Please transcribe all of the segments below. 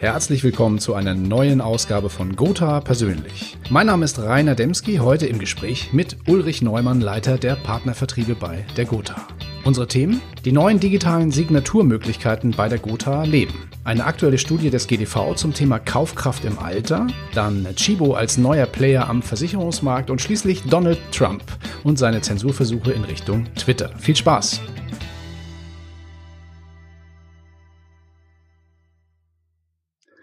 Herzlich willkommen zu einer neuen Ausgabe von Gotha persönlich. Mein Name ist Rainer Demski, heute im Gespräch mit Ulrich Neumann, Leiter der Partnervertriebe bei der Gotha. Unsere Themen? Die neuen digitalen Signaturmöglichkeiten bei der Gotha Leben. Eine aktuelle Studie des GDV zum Thema Kaufkraft im Alter, dann Chibo als neuer Player am Versicherungsmarkt und schließlich Donald Trump und seine Zensurversuche in Richtung Twitter. Viel Spaß!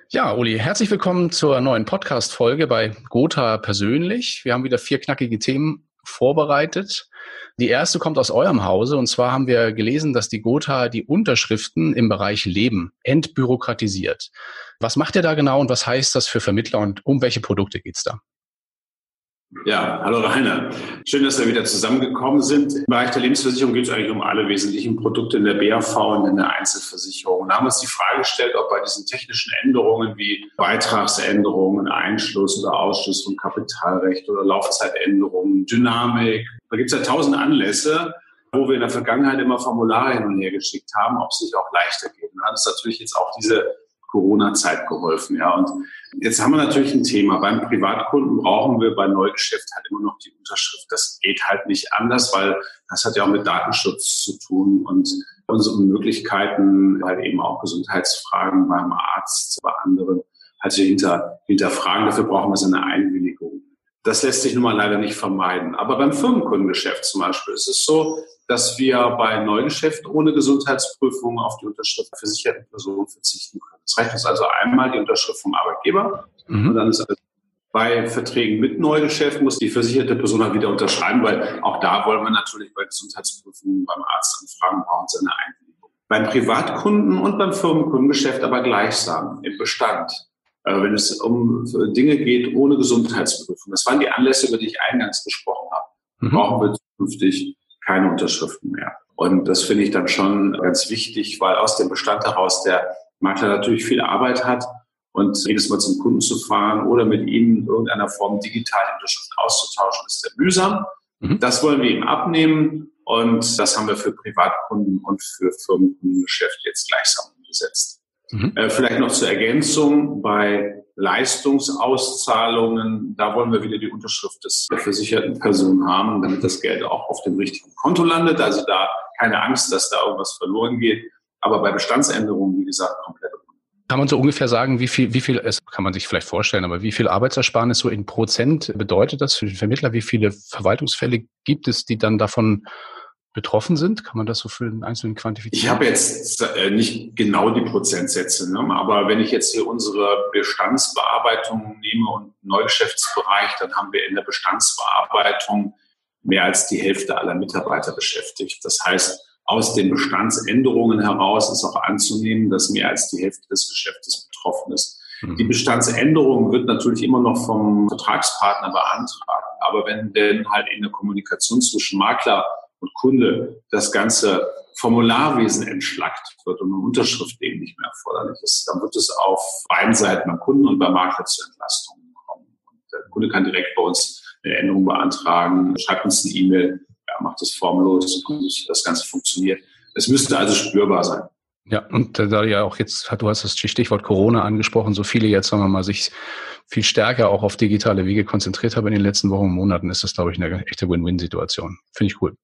Ja, Uli, herzlich willkommen zur neuen Podcast-Folge bei Gotha persönlich. Wir haben wieder vier knackige Themen vorbereitet. Die erste kommt aus eurem Hause und zwar haben wir gelesen, dass die Gotha die Unterschriften im Bereich Leben entbürokratisiert. Was macht ihr da genau und was heißt das für Vermittler und um welche Produkte geht's da? Ja, hallo Rainer. Schön, dass wir wieder zusammengekommen sind. Im Bereich der Lebensversicherung geht es eigentlich um alle wesentlichen Produkte in der BAV und in der Einzelversicherung. Da haben wir uns die Frage gestellt, ob bei diesen technischen Änderungen wie Beitragsänderungen, Einschluss oder Ausschluss von Kapitalrecht oder Laufzeitänderungen, Dynamik, da gibt es ja tausend Anlässe, wo wir in der Vergangenheit immer Formulare hin und her geschickt haben, ob es nicht auch leichter geht. Und hat es natürlich jetzt auch diese Corona-Zeit geholfen. Ja. Und jetzt haben wir natürlich ein Thema. Beim Privatkunden brauchen wir bei Neugeschäft halt immer noch die Unterschrift. Das geht halt nicht anders, weil das hat ja auch mit Datenschutz zu tun und unseren Möglichkeiten, halt eben auch Gesundheitsfragen beim Arzt, bei anderen, halt hinter, hinterfragen. Dafür brauchen wir so eine Einwilligung. Das lässt sich nun mal leider nicht vermeiden. Aber beim Firmenkundengeschäft zum Beispiel ist es so, dass wir bei Neugeschäft ohne Gesundheitsprüfung auf die Unterschrift der versicherten Personen verzichten können. Das reicht uns also einmal die Unterschrift vom Arbeitgeber mhm. und dann ist also bei Verträgen mit Neugeschäft muss die versicherte Person dann wieder unterschreiben, weil auch da wollen wir natürlich bei Gesundheitsprüfungen beim Arzt anfragen, brauchen seine Einwilligung. Beim Privatkunden und beim Firmenkundengeschäft aber gleichsam im Bestand. Äh, wenn es um Dinge geht ohne Gesundheitsprüfung. Das waren die Anlässe, über die ich eingangs gesprochen habe. Mhm. Brauchen wir zukünftig keine Unterschriften mehr. Und das finde ich dann schon ganz wichtig, weil aus dem Bestand heraus der Makler natürlich viel Arbeit hat und jedes Mal zum Kunden zu fahren oder mit ihnen in irgendeiner Form digital Unterschrift auszutauschen, ist sehr mühsam. Mhm. Das wollen wir ihm abnehmen und das haben wir für Privatkunden und für Firmenkundengeschäft jetzt gleichsam umgesetzt. Mhm. Äh, vielleicht noch zur Ergänzung bei Leistungsauszahlungen, da wollen wir wieder die Unterschrift des der versicherten Person haben, damit das Geld auch auf dem richtigen Konto landet. Also da keine Angst, dass da irgendwas verloren geht. Aber bei Bestandsänderungen, wie gesagt, komplett kann man so ungefähr sagen, wie viel, wie viel, es kann man sich vielleicht vorstellen, aber wie viel Arbeitsersparnis so in Prozent bedeutet das für den Vermittler? Wie viele Verwaltungsfälle gibt es, die dann davon betroffen sind? Kann man das so für den Einzelnen quantifizieren? Ich habe jetzt äh, nicht genau die Prozentsätze, ne? aber wenn ich jetzt hier unsere Bestandsbearbeitung nehme und Neugeschäftsbereich, dann haben wir in der Bestandsbearbeitung mehr als die Hälfte aller Mitarbeiter beschäftigt. Das heißt, aus den Bestandsänderungen heraus ist auch anzunehmen, dass mehr als die Hälfte des Geschäftes betroffen ist. Mhm. Die Bestandsänderung wird natürlich immer noch vom Vertragspartner beantragt. Aber wenn denn halt in der Kommunikation zwischen Makler und Kunde das ganze Formularwesen entschlackt wird und eine Unterschrift eben nicht mehr erforderlich ist, dann wird es auf beiden Seiten beim Kunden und beim Makler zu Entlastungen kommen. Und der Kunde kann direkt bei uns eine Änderung beantragen, schreibt uns eine E-Mail, ja, macht das formlos und das Ganze funktioniert. Es müsste also spürbar sein. Ja, und da ja auch jetzt, du hast das Stichwort Corona angesprochen, so viele jetzt, sagen wir mal, sich viel stärker auch auf digitale Wege konzentriert haben in den letzten Wochen und Monaten, ist das, glaube ich, eine echte Win-Win-Situation. Finde ich cool.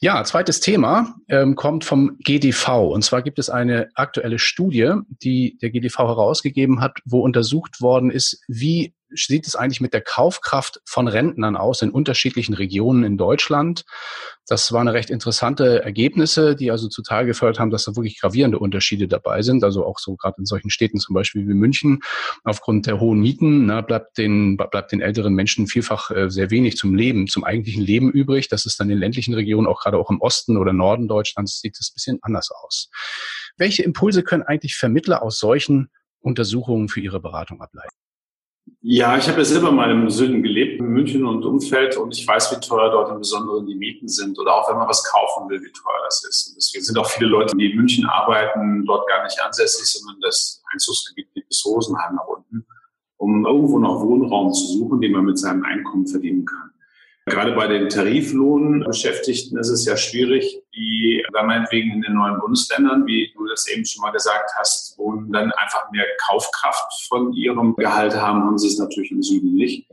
Ja, zweites Thema ähm, kommt vom GDV. Und zwar gibt es eine aktuelle Studie, die der GDV herausgegeben hat, wo untersucht worden ist, wie sieht es eigentlich mit der Kaufkraft von Rentnern aus in unterschiedlichen Regionen in Deutschland? Das waren recht interessante Ergebnisse, die also zutage gefördert haben, dass da wirklich gravierende Unterschiede dabei sind. Also auch so gerade in solchen Städten zum Beispiel wie München. Aufgrund der hohen Mieten na, bleibt, den, bleibt den älteren Menschen vielfach äh, sehr wenig zum Leben, zum eigentlichen Leben übrig. Das ist dann in ländlichen Regionen, auch gerade auch im Osten oder Norden Deutschlands, sieht es ein bisschen anders aus. Welche Impulse können eigentlich Vermittler aus solchen Untersuchungen für ihre Beratung ableiten? Ja, ich habe ja selber mal im Süden gelebt, in München und Umfeld, und ich weiß, wie teuer dort im Besonderen die Mieten sind oder auch wenn man was kaufen will, wie teuer das ist. Und deswegen sind auch viele Leute, die in München arbeiten, dort gar nicht ansässig, sondern das Einzugsgebiet geht bis Rosenheim nach unten, um irgendwo noch Wohnraum zu suchen, den man mit seinem Einkommen verdienen kann. Gerade bei den Tariflohnbeschäftigten ist es ja schwierig, die dann meinetwegen in den neuen Bundesländern, wie du das eben schon mal gesagt hast, wo dann einfach mehr Kaufkraft von ihrem Gehalt haben, haben sie es natürlich im Süden nicht.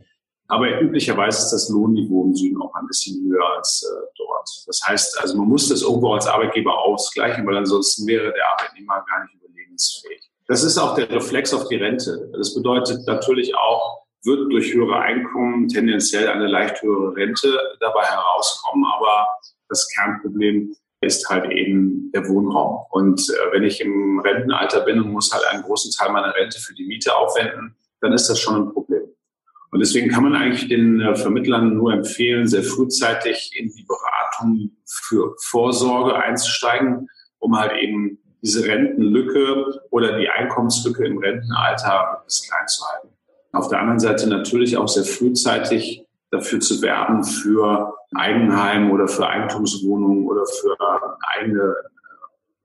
Aber üblicherweise ist das Lohnniveau im Süden auch ein bisschen höher als äh, dort. Das heißt, also man muss das irgendwo als Arbeitgeber ausgleichen, weil ansonsten wäre der Arbeitnehmer gar nicht überlebensfähig. Das ist auch der Reflex auf die Rente. Das bedeutet natürlich auch, wird durch höhere Einkommen tendenziell eine leicht höhere Rente dabei herauskommen. Aber das Kernproblem ist halt eben der Wohnraum. Und äh, wenn ich im Rentenalter bin und muss halt einen großen Teil meiner Rente für die Miete aufwenden, dann ist das schon ein Problem. Und deswegen kann man eigentlich den äh, Vermittlern nur empfehlen, sehr frühzeitig in die Beratung für Vorsorge einzusteigen, um halt eben diese Rentenlücke oder die Einkommenslücke im Rentenalter bis klein zu halten. Auf der anderen Seite natürlich auch sehr frühzeitig dafür zu werben, für Eigenheim oder für Eigentumswohnungen oder für eigene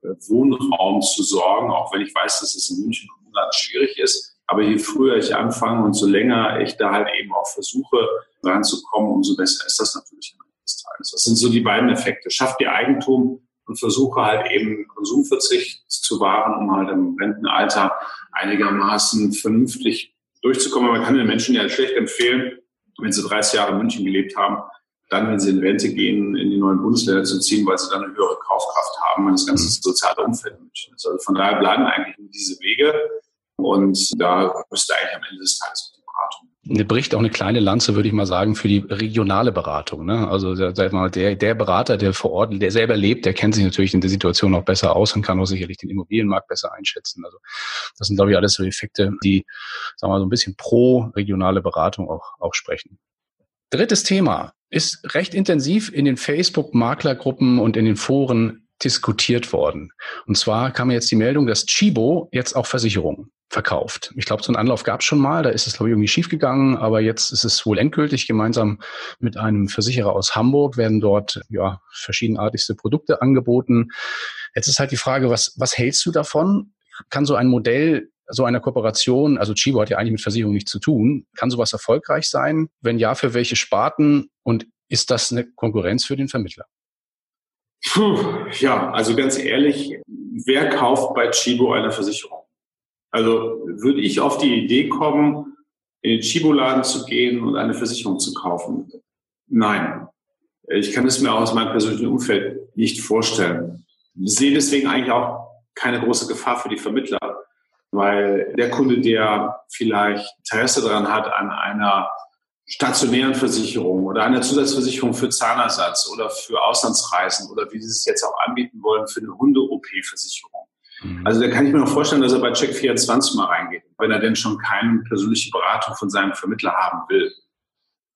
äh, Wohnraum zu sorgen, auch wenn ich weiß, dass es in München und Umland schwierig ist. Aber je früher ich anfange und so länger ich da halt eben auch versuche, ranzukommen, umso besser ist das natürlich am Ende des Tages. Das sind so die beiden Effekte. Schafft ihr Eigentum und versuche halt eben Konsumverzicht zu wahren, um halt im Rentenalter einigermaßen vernünftig durchzukommen. Man kann den Menschen ja schlecht empfehlen, wenn sie 30 Jahre in München gelebt haben, dann, wenn sie in Rente gehen, in die neuen Bundesländer zu ziehen, weil sie dann eine höhere Kaufkraft haben, wenn das ganze mhm. soziale Umfeld in München ist. Also von daher bleiben eigentlich diese Wege. Und da müsste eigentlich am Ende des Tages die Beratung bricht auch eine kleine Lanze, würde ich mal sagen, für die regionale Beratung. Ne? Also sag mal, der, der Berater, der vor Ort, der selber lebt, der kennt sich natürlich in der Situation auch besser aus und kann auch sicherlich den Immobilienmarkt besser einschätzen. Also das sind, glaube ich, alles so Effekte, die, sagen wir mal, so ein bisschen pro regionale Beratung auch, auch sprechen. Drittes Thema ist recht intensiv in den Facebook-Maklergruppen und in den Foren diskutiert worden. Und zwar kam jetzt die Meldung, dass Chibo jetzt auch Versicherungen verkauft. Ich glaube, so einen Anlauf gab es schon mal, da ist es, glaube ich, irgendwie schiefgegangen, aber jetzt ist es wohl endgültig. Gemeinsam mit einem Versicherer aus Hamburg werden dort ja verschiedenartigste Produkte angeboten. Jetzt ist halt die Frage, was, was hältst du davon? Kann so ein Modell so einer Kooperation, also Chibo hat ja eigentlich mit Versicherung nichts zu tun, kann sowas erfolgreich sein? Wenn ja, für welche Sparten und ist das eine Konkurrenz für den Vermittler? Puh, ja, also ganz ehrlich, wer kauft bei Chibo eine Versicherung? Also würde ich auf die Idee kommen, in den Chibo-Laden zu gehen und eine Versicherung zu kaufen? Nein. Ich kann es mir auch aus meinem persönlichen Umfeld nicht vorstellen. Ich sehe deswegen eigentlich auch keine große Gefahr für die Vermittler, weil der Kunde, der vielleicht Interesse daran hat an einer stationären Versicherung oder einer Zusatzversicherung für Zahnersatz oder für Auslandsreisen oder wie Sie es jetzt auch anbieten wollen, für eine Hunde-OP-Versicherung, Mhm. Also da kann ich mir noch vorstellen, dass er bei Check24 mal reingeht, wenn er denn schon keine persönliche Beratung von seinem Vermittler haben will.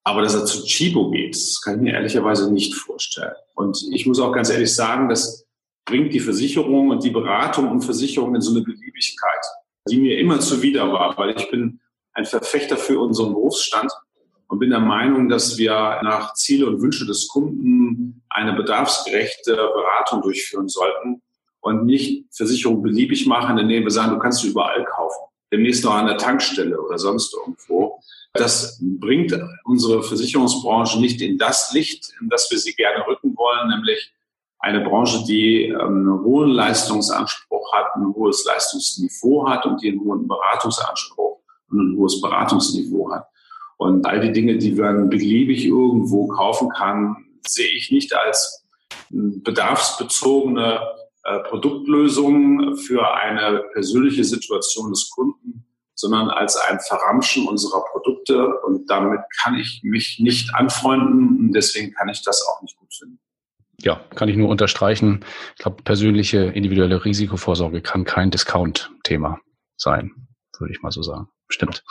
Aber dass er zu Chibo geht, das kann ich mir ehrlicherweise nicht vorstellen. Und ich muss auch ganz ehrlich sagen, das bringt die Versicherung und die Beratung und Versicherung in so eine Beliebigkeit, die mir immer zuwider war, weil ich bin ein Verfechter für unseren Berufsstand und bin der Meinung, dass wir nach Ziele und Wünsche des Kunden eine bedarfsgerechte Beratung durchführen sollten und nicht Versicherung beliebig machen, indem wir sagen, du kannst du überall kaufen. Demnächst noch an der Tankstelle oder sonst irgendwo. Das bringt unsere Versicherungsbranche nicht in das Licht, in das wir sie gerne rücken wollen, nämlich eine Branche, die ähm, einen hohen Leistungsanspruch hat, ein hohes Leistungsniveau hat und die einen hohen Beratungsanspruch und ein hohes Beratungsniveau hat. Und all die Dinge, die man beliebig irgendwo kaufen kann, sehe ich nicht als bedarfsbezogene äh, Produktlösungen für eine persönliche Situation des Kunden, sondern als ein Verramschen unserer Produkte. Und damit kann ich mich nicht anfreunden und deswegen kann ich das auch nicht gut finden. Ja, kann ich nur unterstreichen. Ich glaube, persönliche individuelle Risikovorsorge kann kein Discount-Thema sein, würde ich mal so sagen. Stimmt.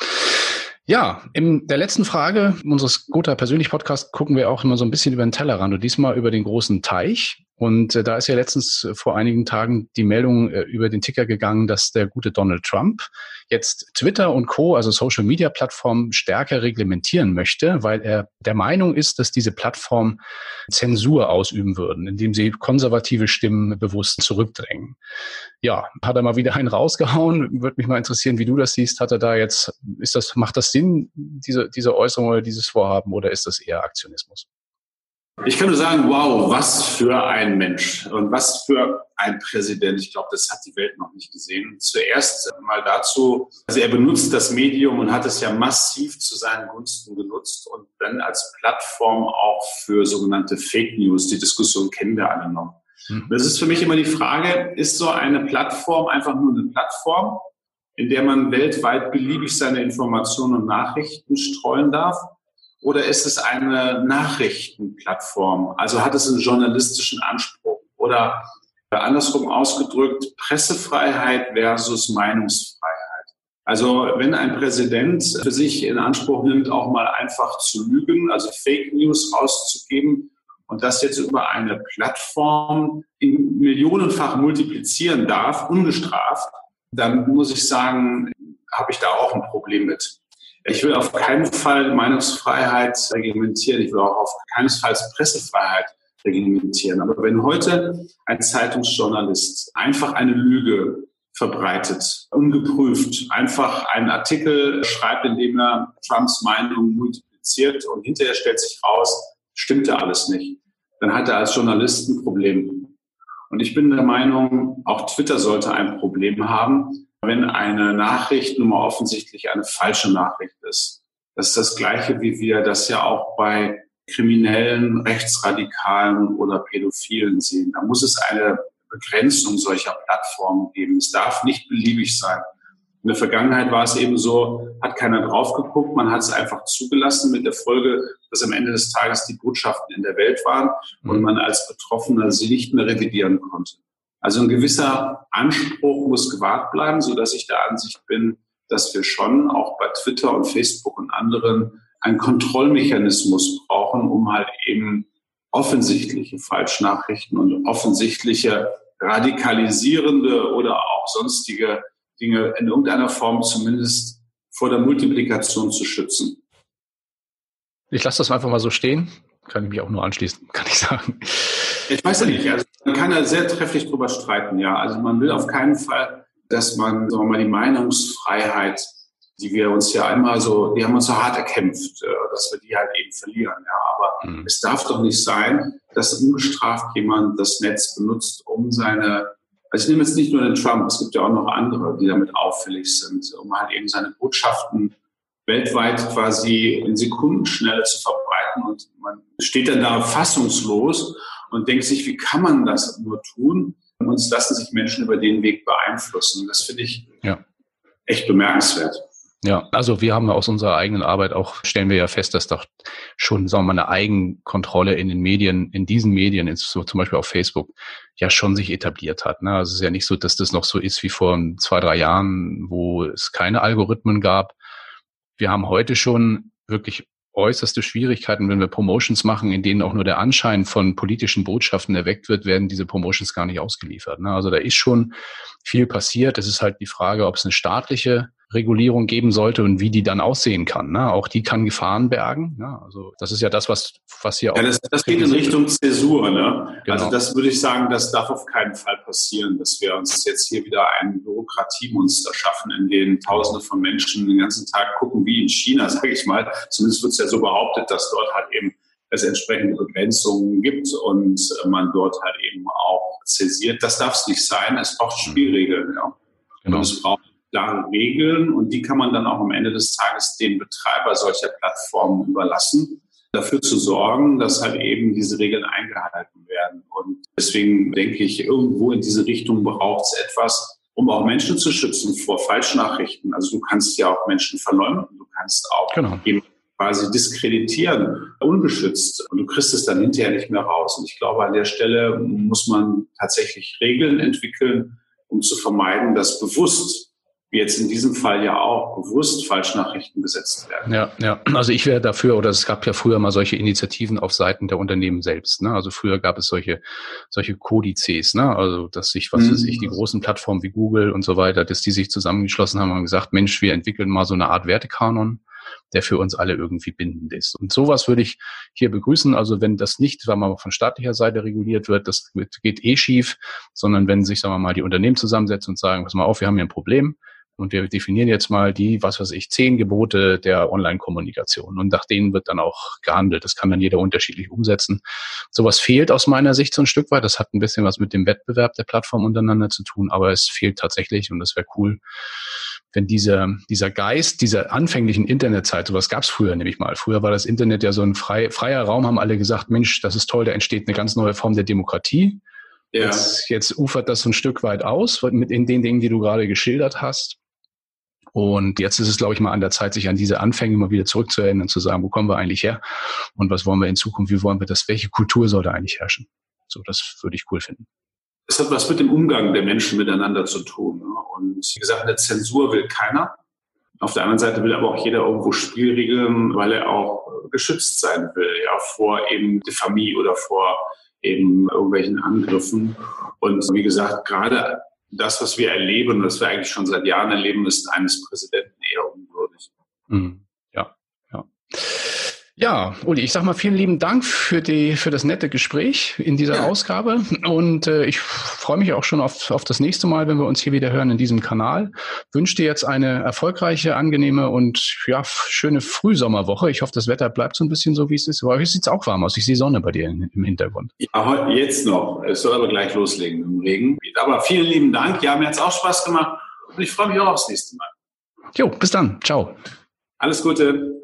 Ja, in der letzten Frage unseres Gotha persönlich Podcast gucken wir auch immer so ein bisschen über den Tellerrand und diesmal über den großen Teich. Und äh, da ist ja letztens äh, vor einigen Tagen die Meldung äh, über den Ticker gegangen, dass der gute Donald Trump jetzt Twitter und Co., also Social Media Plattformen, stärker reglementieren möchte, weil er der Meinung ist, dass diese Plattformen Zensur ausüben würden, indem sie konservative Stimmen bewusst zurückdrängen. Ja, hat er mal wieder einen rausgehauen. Würde mich mal interessieren, wie du das siehst. Hat er da jetzt, ist das, macht das Sinn, diese, diese Äußerung oder dieses Vorhaben, oder ist das eher Aktionismus? Ich kann nur sagen, wow, was für ein Mensch und was für ein Präsident. Ich glaube, das hat die Welt noch nicht gesehen. Zuerst mal dazu, also er benutzt das Medium und hat es ja massiv zu seinen Gunsten genutzt und dann als Plattform auch für sogenannte Fake News. Die Diskussion kennen wir alle noch. Mhm. Das ist für mich immer die Frage, ist so eine Plattform einfach nur eine Plattform, in der man weltweit beliebig seine Informationen und Nachrichten streuen darf? Oder ist es eine Nachrichtenplattform? Also hat es einen journalistischen Anspruch? Oder andersrum ausgedrückt, Pressefreiheit versus Meinungsfreiheit. Also wenn ein Präsident für sich in Anspruch nimmt, auch mal einfach zu lügen, also Fake News rauszugeben und das jetzt über eine Plattform in millionenfach multiplizieren darf, ungestraft, dann muss ich sagen, habe ich da auch ein Problem mit. Ich will auf keinen Fall Meinungsfreiheit reglementieren. Ich will auch auf keinesfalls Pressefreiheit reglementieren. Aber wenn heute ein Zeitungsjournalist einfach eine Lüge verbreitet, ungeprüft, einfach einen Artikel schreibt, in dem er Trumps Meinung multipliziert und hinterher stellt sich raus, stimmte alles nicht, dann hat er als Journalist ein Problem. Und ich bin der Meinung, auch Twitter sollte ein Problem haben, wenn eine Nachricht nun mal offensichtlich eine falsche Nachricht ist. Das ist das Gleiche, wie wir das ja auch bei Kriminellen, Rechtsradikalen oder Pädophilen sehen. Da muss es eine Begrenzung solcher Plattformen geben. Es darf nicht beliebig sein. In der Vergangenheit war es eben so, hat keiner drauf geguckt, man hat es einfach zugelassen mit der Folge, dass am Ende des Tages die Botschaften in der Welt waren und man als Betroffener sie nicht mehr revidieren konnte. Also ein gewisser Anspruch muss gewahrt bleiben, so dass ich der Ansicht bin, dass wir schon auch bei Twitter und Facebook und anderen einen Kontrollmechanismus brauchen, um halt eben offensichtliche Falschnachrichten und offensichtliche radikalisierende oder auch sonstige Dinge in irgendeiner Form zumindest vor der Multiplikation zu schützen. Ich lasse das einfach mal so stehen. Kann ich mich auch nur anschließen, kann ich sagen. Ich weiß ja nicht. Also man kann da sehr trefflich drüber streiten, ja. Also man will auf keinen Fall, dass man, sagen wir mal, die Meinungsfreiheit, die wir uns ja einmal so, die haben uns so hart erkämpft, äh, dass wir die halt eben verlieren, ja. Aber mhm. es darf doch nicht sein, dass ungestraft jemand das Netz benutzt, um seine, also ich nehme jetzt nicht nur den Trump, es gibt ja auch noch andere, die damit auffällig sind, um halt eben seine Botschaften weltweit quasi in Sekundenschnelle zu verbreiten und man steht dann da fassungslos und denkt sich, wie kann man das nur tun? Und es lassen sich Menschen über den Weg beeinflussen. Das finde ich ja. echt bemerkenswert. Ja, also wir haben aus unserer eigenen Arbeit auch, stellen wir ja fest, dass doch schon, sagen wir mal, eine Eigenkontrolle in den Medien, in diesen Medien, so zum Beispiel auf Facebook, ja schon sich etabliert hat. Ne? Also es ist ja nicht so, dass das noch so ist wie vor zwei, drei Jahren, wo es keine Algorithmen gab. Wir haben heute schon wirklich äußerste Schwierigkeiten, wenn wir Promotions machen, in denen auch nur der Anschein von politischen Botschaften erweckt wird, werden diese Promotions gar nicht ausgeliefert. Ne? Also da ist schon viel passiert. Es ist halt die Frage, ob es eine staatliche Regulierung geben sollte und wie die dann aussehen kann. Ne? Auch die kann Gefahren bergen. Ne? Also das ist ja das, was, was hier ja, auch. Das, das geht in Richtung Zäsur. Ne? Genau. Also das würde ich sagen, das darf auf keinen Fall passieren, dass wir uns jetzt hier wieder ein Bürokratiemonster schaffen, in dem Tausende von Menschen den ganzen Tag gucken, wie in China, sage ich mal. Zumindest wird es ja so behauptet, dass dort halt eben es entsprechende Begrenzungen gibt und man dort halt eben auch zäsiert. Das darf es nicht sein. Es braucht mhm. Spielregeln. Ja. Genau. Und es braucht klare Regeln und die kann man dann auch am Ende des Tages dem Betreiber solcher Plattformen überlassen, dafür zu sorgen, dass halt eben diese Regeln eingehalten werden. Und deswegen denke ich, irgendwo in diese Richtung braucht es etwas, um auch Menschen zu schützen vor Falschnachrichten. Also du kannst ja auch Menschen verleumden, du kannst auch genau. quasi diskreditieren, ungeschützt. Und du kriegst es dann hinterher nicht mehr raus. Und ich glaube, an der Stelle muss man tatsächlich Regeln entwickeln, um zu vermeiden, dass bewusst jetzt in diesem Fall ja auch bewusst Falschnachrichten gesetzt werden. Ja, ja. Also ich wäre dafür, oder es gab ja früher mal solche Initiativen auf Seiten der Unternehmen selbst. Ne? Also früher gab es solche, solche Kodizes, ne? Also dass sich, was mhm. weiß ich, die großen Plattformen wie Google und so weiter, dass die sich zusammengeschlossen haben und gesagt, Mensch, wir entwickeln mal so eine Art Wertekanon der für uns alle irgendwie bindend ist. Und sowas würde ich hier begrüßen. Also wenn das nicht, sagen wir mal, von staatlicher Seite reguliert wird, das geht eh schief, sondern wenn sich, sagen wir mal, die Unternehmen zusammensetzen und sagen, pass mal auf, wir haben hier ein Problem, und wir definieren jetzt mal die, was weiß ich, zehn Gebote der Online-Kommunikation. Und nach denen wird dann auch gehandelt. Das kann dann jeder unterschiedlich umsetzen. Sowas fehlt aus meiner Sicht so ein Stück weit. Das hat ein bisschen was mit dem Wettbewerb der Plattform untereinander zu tun, aber es fehlt tatsächlich und das wäre cool, wenn dieser, dieser Geist dieser anfänglichen Internetzeit, sowas gab es früher nämlich mal. Früher war das Internet ja so ein frei, freier Raum, haben alle gesagt, Mensch, das ist toll, da entsteht eine ganz neue Form der Demokratie. Ja. Jetzt, jetzt ufert das so ein Stück weit aus mit in den Dingen, die du gerade geschildert hast. Und jetzt ist es, glaube ich, mal an der Zeit, sich an diese Anfänge mal wieder zurückzuerinnern und zu sagen, wo kommen wir eigentlich her und was wollen wir in Zukunft, wie wollen wir das, welche Kultur soll da eigentlich herrschen? So, das würde ich cool finden. Es hat was mit dem Umgang der Menschen miteinander zu tun. Ne? Und wie gesagt, eine Zensur will keiner. Auf der anderen Seite will aber auch jeder irgendwo Spielregeln, weil er auch geschützt sein will, ja, vor eben Diffamie oder vor eben irgendwelchen Angriffen. Und wie gesagt, gerade das, was wir erleben, was wir eigentlich schon seit Jahren erleben, ist eines Präsidenten eher unwürdig. Mhm. Ja, ja. Ja, Uli, ich sag mal vielen lieben Dank für die für das nette Gespräch in dieser ja. Ausgabe und äh, ich freue mich auch schon auf, auf das nächste Mal, wenn wir uns hier wieder hören in diesem Kanal. Wünsche dir jetzt eine erfolgreiche, angenehme und ja schöne Frühsommerwoche. Ich hoffe, das Wetter bleibt so ein bisschen so wie es ist. Aber sieht es auch warm aus. Ich sehe Sonne bei dir im Hintergrund. Ja, jetzt noch. Es soll aber gleich loslegen im Regen. Aber vielen lieben Dank. Ja, mir hat es auch Spaß gemacht und ich freue mich auch aufs nächste Mal. Jo, bis dann. Ciao. Alles Gute.